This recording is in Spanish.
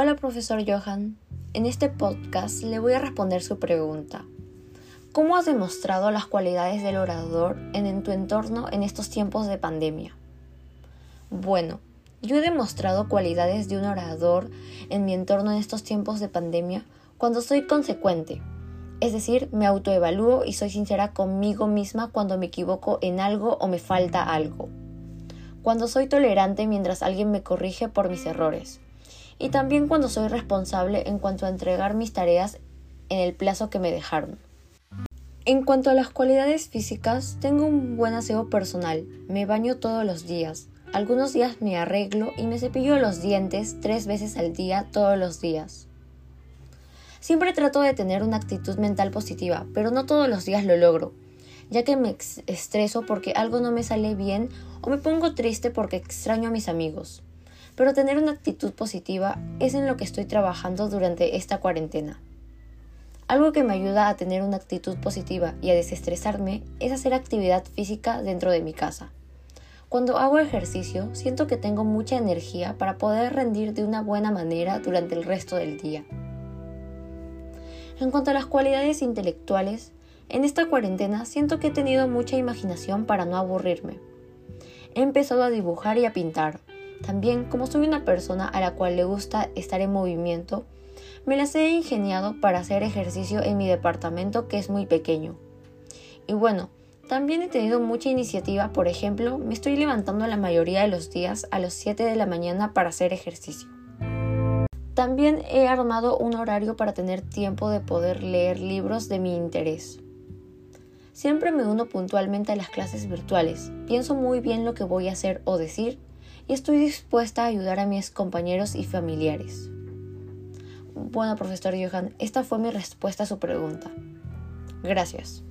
Hola profesor Johan, en este podcast le voy a responder su pregunta. ¿Cómo has demostrado las cualidades del orador en, tu entorno en estos tiempos de pandemia? Bueno, yo he demostrado cualidades de un orador en mi entorno en estos tiempos de pandemia cuando soy consecuente, es decir, me autoevalúo y soy sincera conmigo misma cuando me equivoco en algo o me falta algo. Cuando soy tolerante mientras alguien me corrige por mis errores. Y también cuando soy responsable en cuanto a entregar mis tareas en el plazo que me dejaron. En cuanto a las cualidades físicas, tengo un buen aseo personal. Me baño todos los días. Algunos días me arreglo y me cepillo los dientes tres veces al día todos los días. Siempre trato de tener una actitud mental positiva, pero no todos los días lo logro, ya que me estreso porque algo no me sale bien o me pongo triste porque extraño a mis amigos. Pero tener una actitud positiva es en lo que estoy trabajando durante esta cuarentena. Algo que me ayuda a tener una actitud positiva y a desestresarme es hacer actividad física dentro de mi casa. Cuando hago ejercicio, siento que tengo mucha energía para poder rendir de una buena manera durante el resto del día. En cuanto a las cualidades intelectuales, en esta cuarentena siento que he tenido mucha imaginación para no aburrirme. He empezado a dibujar y a pintar. También, como soy una persona a la cual le gusta estar en movimiento, me las he ingeniado para hacer ejercicio en mi departamento que es muy pequeño. Y bueno, también he tenido mucha iniciativa, por ejemplo, me estoy levantando la mayoría de los días a las 7 de la mañana para hacer ejercicio. También he armado un horario para tener tiempo de poder leer libros de mi interés. Siempre me uno puntualmente a las clases virtuales, pienso muy bien lo que voy a hacer o decir y estoy dispuesta a ayudar a mis compañeros y familiares. Bueno, profesor Johan, esta fue mi respuesta a su pregunta. Gracias.